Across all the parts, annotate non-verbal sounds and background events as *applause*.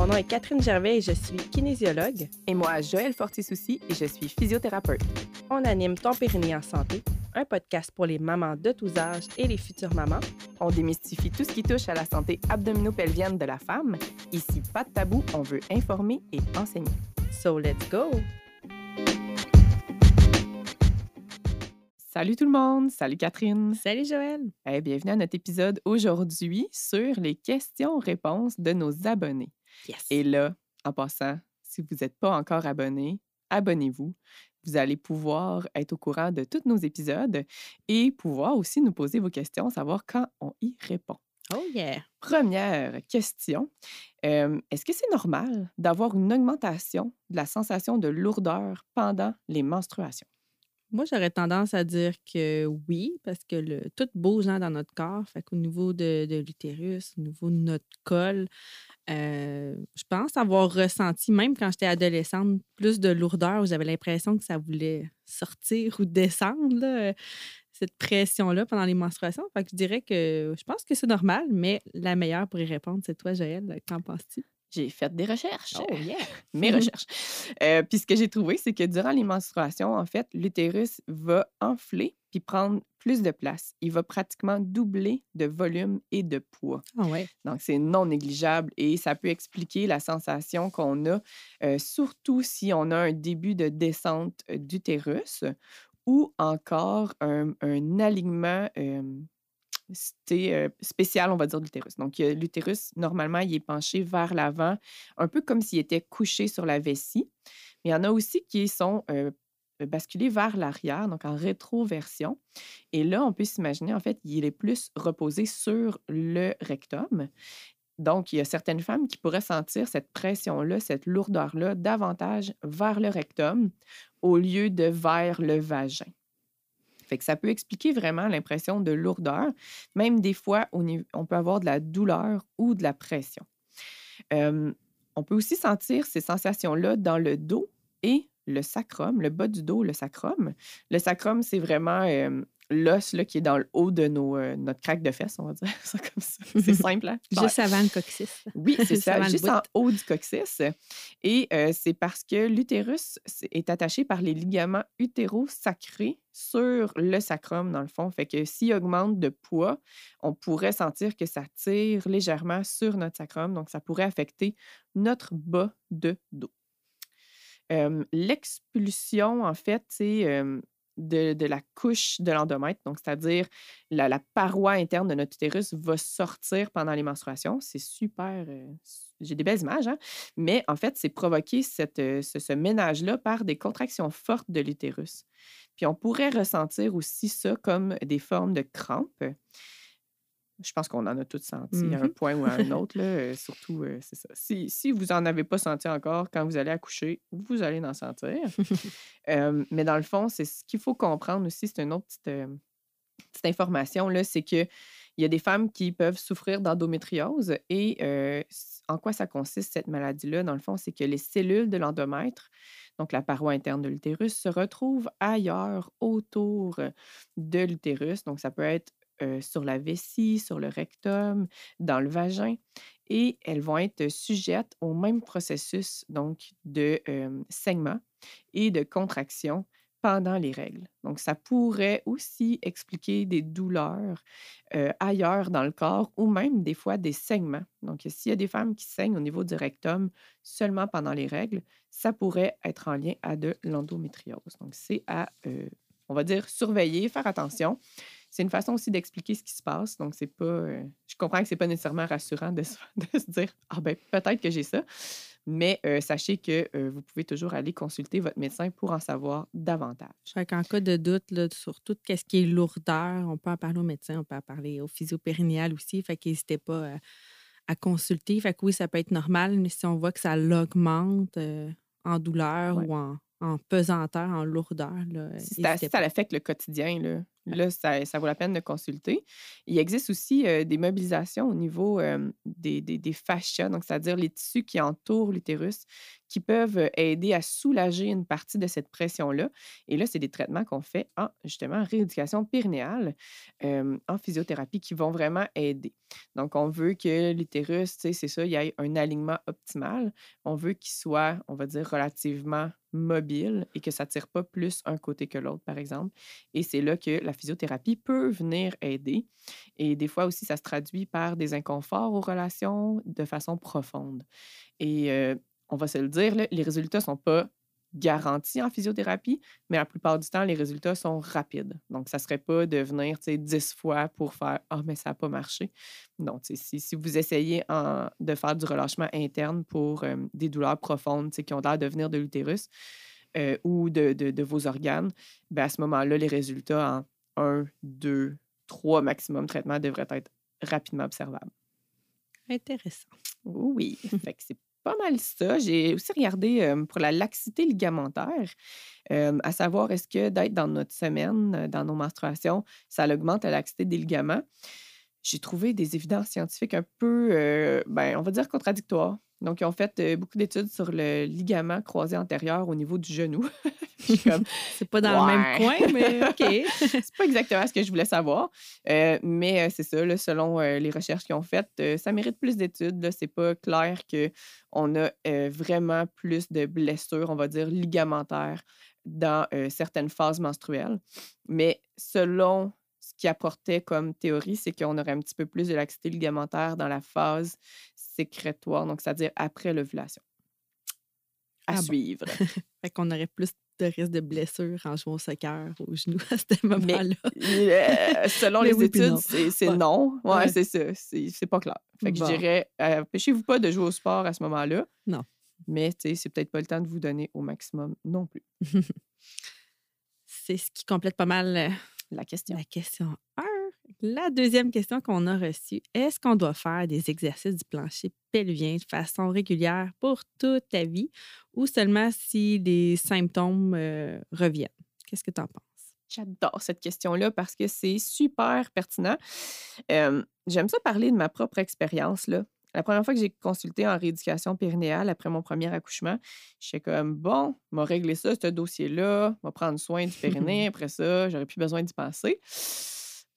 Mon nom est Catherine Gervais et je suis kinésiologue. Et moi, Joël Fortisouci et je suis physiothérapeute. On anime Ton Périnée en santé, un podcast pour les mamans de tous âges et les futures mamans. On démystifie tout ce qui touche à la santé abdominopelvienne de la femme. Ici, pas de tabou, on veut informer et enseigner. So let's go! Salut tout le monde, salut Catherine. Salut Joël. Eh, bienvenue à notre épisode aujourd'hui sur les questions-réponses de nos abonnés. Yes. Et là, en passant, si vous n'êtes pas encore abonné, abonnez-vous. Vous allez pouvoir être au courant de tous nos épisodes et pouvoir aussi nous poser vos questions, savoir quand on y répond. Oh yeah. Première question. euh, Est-ce que c'est normal d'avoir une augmentation de la sensation de lourdeur pendant les menstruations? Moi, j'aurais tendance à dire que oui, parce que le, tout bouge hein, dans notre corps. Fait qu'au niveau de, l'utérus, au niveau de notre col, euh, je pense avoir ressenti, même quand j'étais adolescente, plus de lourdeur où j'avais l'impression que ça voulait sortir ou descendre, euh, cette pression-là pendant les menstruations. Fait que je dirais que je pense que c'est normal, mais la meilleure pour y répondre, c'est toi, Joël. Qu'en penses-tu? J'ai fait des recherches. Oh yeah! *laughs* mes *laughs* recherches. Euh, puis ce que j'ai trouvé, c'est que durant les menstruations, en fait, l'utérus va enfler puis prendre plus de place. Il va pratiquement doubler de volume et de poids. Ah ouais. Donc, c'est non négligeable et ça peut expliquer la sensation qu'on a, euh, surtout si on a un début de descente d'utérus ou encore un, un alignement euh, c'était, euh, spécial, on va dire, de l'utérus. Donc, l'utérus, normalement, il est penché vers l'avant, un peu comme s'il était couché sur la vessie. Mais il y en a aussi qui sont euh, basculés vers l'arrière, donc en rétroversion. Et là, on peut s'imaginer, en fait, il est plus reposé sur le rectum. Donc, il y a certaines femmes qui pourraient sentir cette pression-là, cette lourdeur-là, davantage vers le rectum au lieu de vers le vagin. Ça peut expliquer vraiment l'impression de lourdeur. Même des fois, on, peut avoir de la douleur ou de la pression. On peut aussi sentir ces sensations-là dans le dos et le sacrum, le bas du dos, le sacrum. Le sacrum, c'est vraiment l'os là, qui est dans le haut de nos, euh, notre craque de fesses, on va dire *laughs* ça comme ça. *laughs* C'est simple, hein? Juste avant le coccyx. Oui, c'est *laughs* ça, avant juste en haut du coccyx. Et euh, c'est parce que l'utérus est attaché par les ligaments utérosacrés sur le sacrum, dans le fond. Fait que s'il augmente de poids, on pourrait sentir que ça tire légèrement sur notre sacrum. Donc, ça pourrait affecter notre bas de dos. Euh, L'expulsion, en fait, c'est euh, de, la couche de l'endomètre, donc c'est-à-dire la, paroi interne de notre utérus va sortir pendant les menstruations. C'est super. euh, J'ai des belles images, hein? mais en fait, c'est provoqué euh, ce, ce ménage-là par des contractions fortes de l'utérus. Puis on pourrait ressentir aussi ça comme des formes de crampes. Je pense qu'on en a toutes senti à un Mhm. point ou à un *laughs* autre. Là, euh, surtout, euh, c'est ça. Si, si vous n'en avez pas senti encore, quand vous allez accoucher, vous allez en sentir. *laughs* Euh, mais dans le fond, c'est ce qu'il faut comprendre aussi. C'est une autre petite, euh, petite information, c'est qu'il y a des femmes qui peuvent souffrir d'endométriose. Et en quoi ça consiste, cette maladie-là? Dans le fond, c'est que les cellules de l'endomètre, donc la paroi interne de l'utérus, se retrouvent ailleurs autour de l'utérus. Donc, ça peut être euh, sur la vessie, sur le rectum, dans le vagin. Et elles vont être sujettes au même processus donc de euh, saignement et de contraction pendant les règles. Donc, ça pourrait aussi expliquer des douleurs ailleurs dans le corps ou même des fois des saignements. Donc, s'il y a des femmes qui saignent au niveau du rectum seulement pendant les règles, ça pourrait être en lien à de l'endométriose. Donc, c'est à, on va dire, surveiller, faire attention. C'est une façon aussi d'expliquer ce qui se passe. Donc, c'est pas. euh, je comprends que c'est pas nécessairement rassurant de se, *laughs* de se dire Ah ben peut-être que j'ai ça. Mais euh, sachez que euh, vous pouvez toujours aller consulter votre médecin pour en savoir davantage. Fait qu'en cas de doute là, sur tout ce qui est lourdeur, on peut en parler au médecin, on peut en parler au physiopérinéal aussi. Fait qu'hésitez pas à consulter. Fait que oui, ça peut être normal, mais si on voit que ça l'augmente en douleur Ouais. ou en, en pesanteur, en lourdeur, là, Si ça, si ça l'affecte le quotidien, là, Là, ça, vaut la peine de consulter. Il existe aussi des mobilisations au niveau des, des, fascias, donc c'est-à-dire les tissus qui entourent l'utérus, qui peuvent aider à soulager une partie de cette pression-là. Et là, c'est des traitements qu'on fait en rééducation périnéale, en physiothérapie, qui vont vraiment aider. Donc, on veut que l'utérus, c'est ça, il y ait un alignement optimal. On veut qu'il soit, on va dire, relativement mobile et que ça ne tire pas plus un côté que l'autre, par exemple. Et c'est là que la physiothérapie peut venir aider. Et des fois aussi, ça se traduit par des inconforts aux relations de façon profonde. Et euh, on va se le dire, les résultats ne sont pas garantis en physiothérapie, mais la plupart du temps, les résultats sont rapides. Donc, ça ne serait pas de venir 10 fois pour faire Ah, mais ça n'a pas marché. Non, si, si vous essayez de faire du relâchement interne pour euh, des douleurs profondes qui ont l'air de venir de l'utérus euh, ou de, vos organes, bien, à ce moment-là, les résultats en 1, 2, 3 maximum traitements devraient être rapidement observables. Intéressant. Oui, *laughs* fait que c'est pas mal ça. J'ai aussi regardé pour la laxité ligamentaire, à savoir est-ce que d'être dans notre semaine, dans nos menstruations, ça augmente la laxité des ligaments. J'ai trouvé des évidences scientifiques un peu, ben, on va dire contradictoires. Donc, ils ont fait euh, beaucoup d'études sur le ligament croisé antérieur au niveau du genou. *laughs* *laughs* c'est pas dans le même coin, mais *laughs* OK. c'est pas exactement ce que je voulais savoir. Euh, mais euh, c'est ça, selon les recherches qu'ils ont faites, ça mérite plus d'études. C'est pas clair qu'on a vraiment plus de blessures, on va dire, ligamentaires dans certaines phases menstruelles. Mais selon ce qui apportait comme théorie, c'est qu'on aurait un petit peu plus de laxité ligamentaire dans la phase sécrétoire, donc c'est-à-dire après l'ovulation. À ah suivre. *laughs* fait qu'on aurait plus de risque de blessure en jouant au soccer au genou à ce moment-là. Euh, selon *laughs* les études, c'est non. Ouais, c'est ça. C'est pas clair. Fait que je dirais, euh, empêchez-vous pas de jouer au sport à ce moment-là. Non. Mais c'est peut-être pas le temps de vous donner au maximum non plus. *laughs* c'est ce qui complète pas mal euh, la question. La question 1. La deuxième question qu'on a reçue, est-ce qu'on doit faire des exercices du plancher pelvien de façon régulière pour toute la vie ou seulement si les symptômes euh, reviennent? Qu'est-ce que tu en penses? J'adore cette question-là parce que c'est super pertinent. J'aime ça parler de ma propre expérience. Là. La première fois que j'ai consulté en rééducation périnéale après mon premier accouchement, j'étais comme bon, m'a réglé ça, ce dossier-là, m'a prendre soin du *laughs* périnée. Après ça, j'aurais plus besoin d'y penser.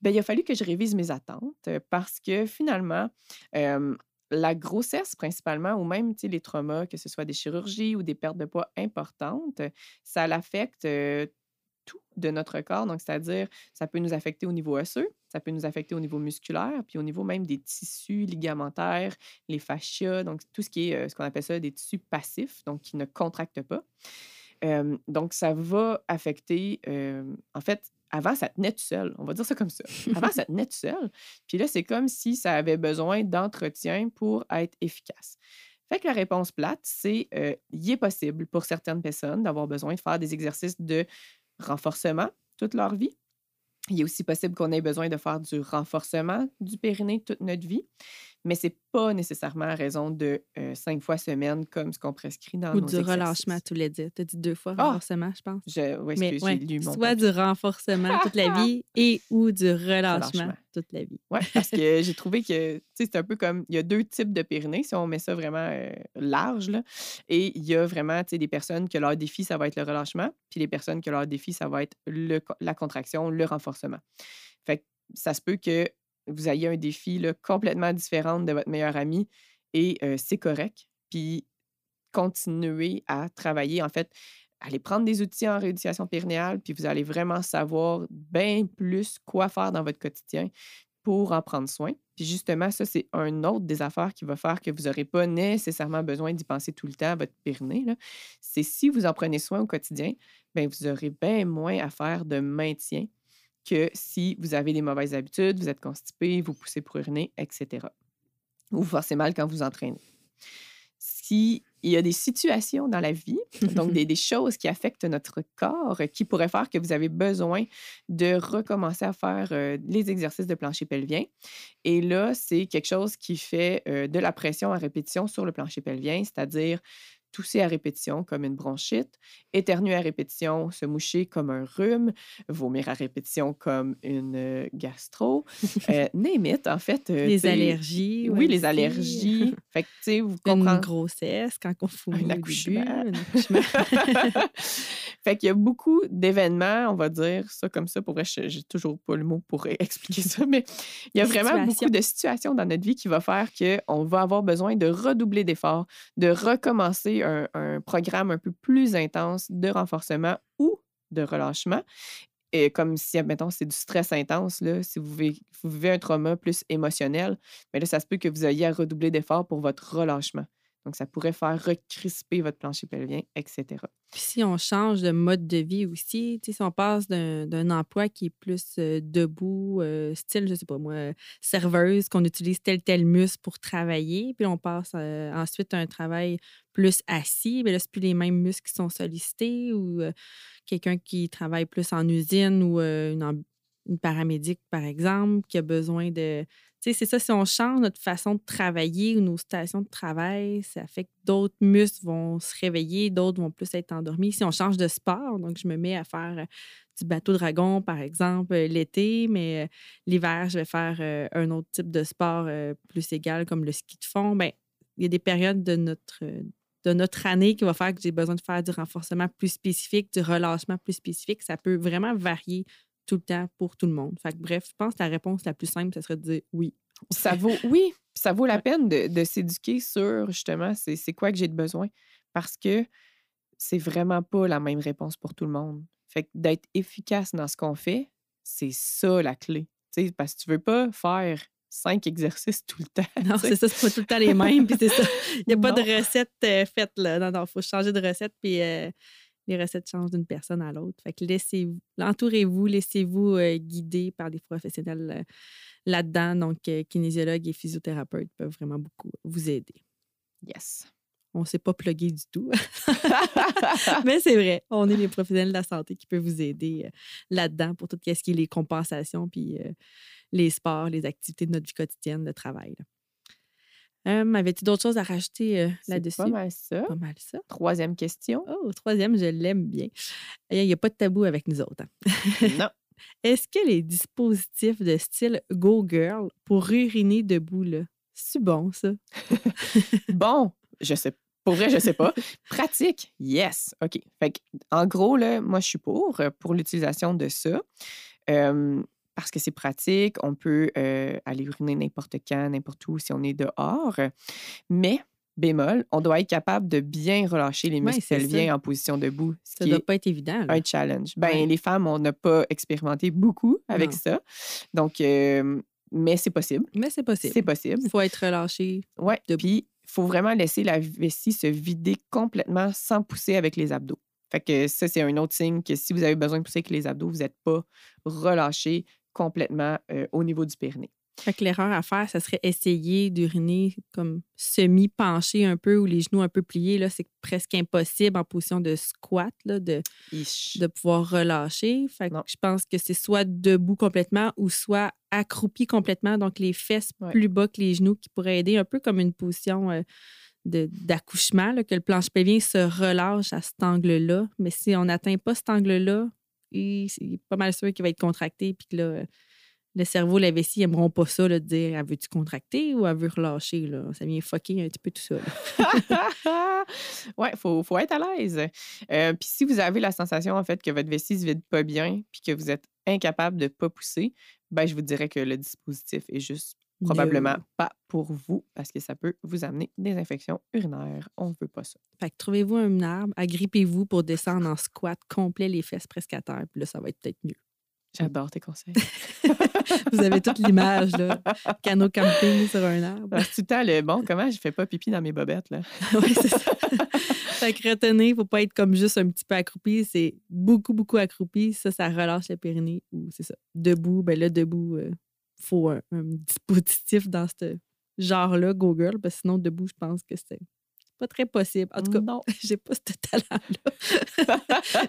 Bien, il a fallu que je révise mes attentes parce que finalement, la grossesse principalement, ou même les traumas, que ce soit des chirurgies ou des pertes de poids importantes, ça l'affecte tout de notre corps. Donc, c'est-à-dire, ça peut nous affecter au niveau osseux, ça peut nous affecter au niveau musculaire, puis au niveau même des tissus ligamentaires, les fascias, donc tout ce qui est ce qu'on appelle ça des tissus passifs, donc qui ne contractent pas. donc, ça va affecter, en fait, avant, ça tenait tout seul. On va dire ça comme ça. *laughs* Avant, ça tenait tout seul. Puis là, c'est comme si ça avait besoin d'entretien pour être efficace. Fait que la réponse plate, c'est il est possible pour certaines personnes d'avoir besoin de faire des exercices de renforcement toute leur vie. Il est aussi possible qu'on ait besoin de faire du renforcement du périnée toute notre vie mais c'est pas nécessairement à raison de euh, cinq fois semaine comme ce qu'on prescrit dans Ou nos du relâchement, tu l'as dit. Tu as dit deux fois ah! renforcement, je pense. Je, oui, mais, ouais, lu mon Soit du renforcement toute la vie *laughs* et ou du relâchement, toute la vie. Oui, parce que *laughs* j'ai trouvé que c'est un peu comme il y a deux types de périnée, si on met ça vraiment euh, large. Là, et il y a vraiment des personnes que leur défi, ça va être le relâchement, puis les personnes que leur défi, ça va être le, la contraction, le renforcement. Fait que ça se peut que vous ayez un défi complètement différent de votre meilleur ami et c'est correct. Puis continuez à travailler. En fait, allez prendre des outils en rééducation périnéale, puis vous allez vraiment savoir bien plus quoi faire dans votre quotidien pour en prendre soin. Puis justement, ça, c'est un autre des affaires qui va faire que vous n'aurez pas nécessairement besoin d'y penser tout le temps à votre périnée. C'est si vous en prenez soin au quotidien, bien, vous aurez bien moins à faire de maintien que si vous avez des mauvaises habitudes, vous êtes constipé, vous poussez pour uriner, etc. Ou vous forcez mal quand vous entraînez. S'il y a des situations dans la vie, donc des, *laughs* choses qui affectent notre corps, qui pourraient faire que vous avez besoin de recommencer à faire euh, les exercices de plancher pelvien. Et là, c'est quelque chose qui fait euh, de la pression à répétition sur le plancher pelvien, c'est-à-dire tousser à répétition comme une bronchite, éternuer à répétition, se moucher comme un rhume, vomir à répétition comme une euh, gastro, *laughs* euh, name it, en fait. euh, Les allergies. Oui, les allergies. fait que, tu sais, vous Une comprenez. grossesse, quand on fout Un début, *laughs* accouchement. un *laughs* accouchement. fait qu'il y a beaucoup d'événements, on va dire ça comme ça. Pour vrai, j'ai toujours pas le mot pour expliquer ça, mais il y a vraiment beaucoup de situations dans notre vie qui va faire qu'on va avoir besoin de redoubler d'efforts, de recommencer un, programme un peu plus intense de renforcement ou de relâchement. Et comme si, admettons, c'est du stress intense, là, si vous vivez, vous vivez un trauma plus émotionnel, mais là, ça se peut que vous ayez à redoubler d'efforts pour votre relâchement. Donc, ça pourrait faire recrisper votre plancher pelvien, etc. Puis si on change de mode de vie aussi, si on passe d'un emploi qui est plus debout, style, je sais pas moi, serveuse, qu'on utilise tel tel muscle pour travailler, puis on passe ensuite à un travail plus assis, bien là, c'est plus les mêmes muscles qui sont sollicités ou quelqu'un qui travaille plus en usine ou une, une paramédic, par exemple, qui a besoin de... C'est ça, si on change notre façon de travailler ou nos stations de travail, ça fait que d'autres muscles vont se réveiller, d'autres vont plus être endormis. Si on change de sport, donc je me mets à faire euh, du bateau dragon, par exemple, euh, l'été, mais euh, l'hiver, je vais faire un autre type de sport plus égal, comme le ski de fond, ben il y a des périodes de notre, année qui va faire que j'ai besoin de faire du renforcement plus spécifique, du relâchement plus spécifique. Ça peut vraiment varier tout le temps pour tout le monde. Fait que, bref, je pense que la réponse la plus simple, ce serait de dire oui. Ça vaut, oui, ça vaut la peine de, de s'éduquer sur justement c'est quoi que j'ai de besoin parce que c'est vraiment pas la même réponse pour tout le monde. Fait que d'être efficace dans ce qu'on fait, c'est ça la clé. Tu sais, parce que tu veux pas faire cinq exercices tout le temps. Non, *laughs* c'est ça, c'est pas tout le temps les mêmes. Puis c'est ça. Il n'y a pas de recette euh, faite. Là. Non, non, il faut changer de recette. Puis euh, les recettes changent d'une personne à l'autre. Fait que laissez-vous, entourez-vous, laissez-vous euh, guider par des professionnels euh, là-dedans. Donc, euh, kinésiologues et physiothérapeutes peuvent vraiment beaucoup vous aider. Yes. On ne s'est pas plugué du tout. *laughs* *laughs* Mais c'est vrai, on est les professionnels de la santé qui peuvent vous aider là-dedans pour tout ce qui est les compensations, puis les sports, les activités de notre vie quotidienne, le travail. là. Euh, Avais-tu d'autres choses à rajouter euh, là-dessus? pas mal ça. Pas mal ça. Troisième question. Oh, troisième, je l'aime bien. Il n'y a pas de tabou avec nous autres. hein. non. *laughs* Est-ce que les dispositifs de style Go Girl pour uriner debout, là, c'est bon, ça? *laughs* Bon, je sais Pour vrai, je sais pas. Pratique, yes. OK. Fait que, en gros, là, moi, je suis pour, euh, pour l'utilisation de ça. Euh, parce que c'est pratique, on peut euh, aller uriner n'importe quand, n'importe où si on est dehors. Mais, bémol, on doit être capable de bien relâcher les Ouais, muscles pelviens ça. en position debout, ce Ça qui doit pas être évident. là. un challenge. Ben, Ouais. les femmes, on n'a pas expérimenté beaucoup avec Non. ça. Donc, euh, mais c'est possible. Mais c'est possible. C'est possible. Il faut être relâché. Ouais. Debout. Puis, il faut vraiment laisser la vessie se vider complètement sans pousser avec les abdos. Fait que ça, c'est un autre signe que si vous avez besoin de pousser avec les abdos, vous n'êtes pas relâché complètement euh, au niveau du périnée. Fait que l'erreur à faire, ça serait essayer d'uriner comme semi-penché un peu ou les genoux un peu pliés. Là, c'est presque impossible en position de squat là, de, de pouvoir relâcher. Fait que je pense que c'est soit debout complètement ou soit accroupi complètement, donc les fesses Ouais. plus bas que les genoux qui pourraient aider un peu comme une position euh, d'accouchement, que le planche pelvien se relâche à cet angle-là. Mais si on n'atteint pas cet angle-là, c'est pas mal sûr qu'il va être contracté puis que le cerveau, la vessie, ils n'aimeront pas ça, là, de dire elle veut-tu contracter ou elle veut relâcher. Ça vient fucker un petit peu tout ça. *laughs* ouais, il faut, faut être à l'aise. Euh, puis si vous avez la sensation, en fait, que votre vessie se vide pas bien puis que vous êtes incapable de pas pousser, ben, je vous dirais que le dispositif est juste probablement No. pas pour vous parce que ça peut vous amener des infections urinaires. On ne veut pas ça. Fait que trouvez-vous un arbre, agrippez-vous pour descendre en squat complet, les fesses presque à terre, puis là, ça va être peut-être mieux. J'adore tes conseils. *laughs* Vous avez toute l'image, là. Canot camping sur un arbre. Ah, tout le temps le bon, comment je fais pas pipi dans mes bobettes, là? *laughs* oui, c'est ça. fait que retenez, il ne faut pas être comme juste un petit peu accroupi, c'est beaucoup, beaucoup accroupi. Ça, ça relâche le périnée. Ou c'est ça. Debout, ben là, debout, il faut un, un dispositif dans ce genre-là, Go Girl, parce que sinon, debout, je pense que c'est pas très possible. En tout cas, non. *laughs* j'ai pas ce talent-là.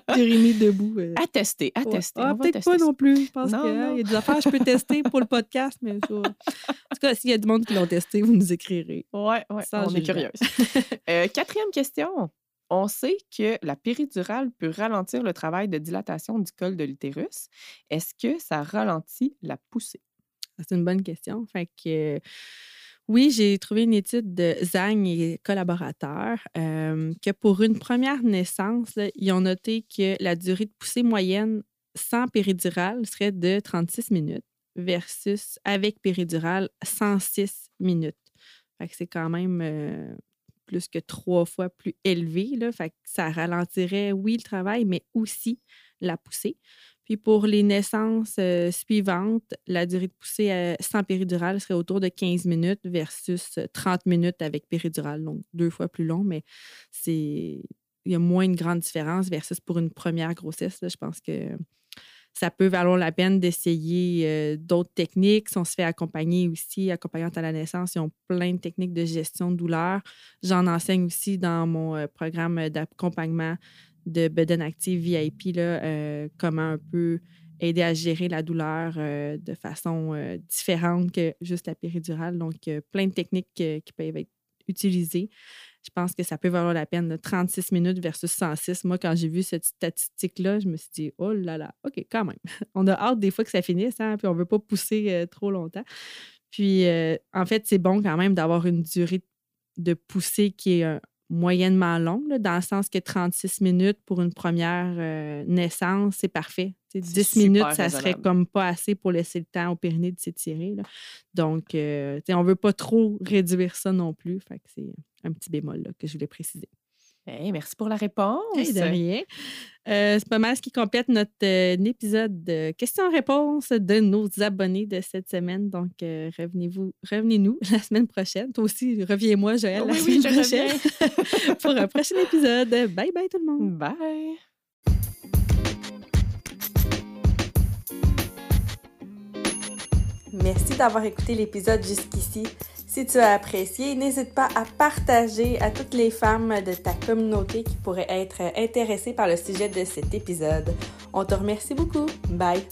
*laughs* D'uriner debout. euh. À tester, à Ouais. tester. Ah, peut-être pas ça. non plus. Je pense qu'il non. y a des affaires que je peux tester pour le podcast, mais ça, tout cas, s'il y a du monde qui l'ont testé, vous nous écrirez. Ouais, Sans on est curieuse. Euh, quatrième question. On sait que la péridurale peut ralentir le travail de dilatation du col de l'utérus. Est-ce que ça ralentit la poussée? C'est une bonne question. Euh, oui, j'ai trouvé une étude de Zhang et collaborateurs euh, que pour une première naissance, ils ont noté que la durée de poussée moyenne sans péridurale serait de 36 minutes versus avec péridurale 106 minutes. C'est quand même euh, plus que trois fois plus élevé. Ça ralentirait, oui, le travail, mais aussi la poussée. Puis pour les naissances euh, suivantes, la durée de poussée euh, sans péridurale serait autour de 15 minutes versus euh, 30 minutes avec péridurale, donc deux fois plus long, mais c'est il y a moins une grande différence versus pour une première grossesse. je pense que ça peut valoir la peine d'essayer euh, d'autres techniques. Si on se fait accompagner aussi, accompagnante à la naissance, ils ont plein de techniques de gestion de douleur. J'en enseigne aussi dans mon euh, programme d'accompagnement de Beden Active VIP, là, euh, comment un peu aider à gérer la douleur euh, de façon euh, différente que juste la péridurale. Donc, plein de techniques qui peuvent être utilisées. Je pense que ça peut valoir la peine de 36 minutes versus 106. Moi, quand j'ai vu cette statistique-là, je me suis dit, oh là là, OK, quand même. *laughs* On a hâte des fois que ça finisse, hein, puis on ne veut pas pousser trop longtemps. Puis, en fait, c'est bon quand même d'avoir une durée de poussée qui est euh, moyennement longue, là, dans le sens que 36 minutes pour une première euh, naissance, c'est parfait. Tu sais, C'est 10 super minutes, ça serait comme pas assez pour laisser le temps au périnée de s'étirer. Donc, euh, on ne veut pas trop réduire ça non plus. Fait que c'est un petit bémol là, que je voulais préciser. Hey, merci pour la réponse. Hey, de rien. Euh, c'est pas mal ce qui complète notre euh, épisode de questions-réponses de nos abonnés de cette semaine. Donc, euh, revenez-vous, revenez-nous *laughs* la semaine prochaine. Toi aussi, reviens-moi, Joël, la Oui, oui, semaine je prochaine *laughs* pour un prochain épisode. Bye bye tout le monde. Bye. Merci d'avoir écouté l'épisode jusqu'ici. Si tu as apprécié, n'hésite pas à partager à toutes les femmes de ta communauté qui pourraient être intéressées par le sujet de cet épisode. On te remercie beaucoup. Bye!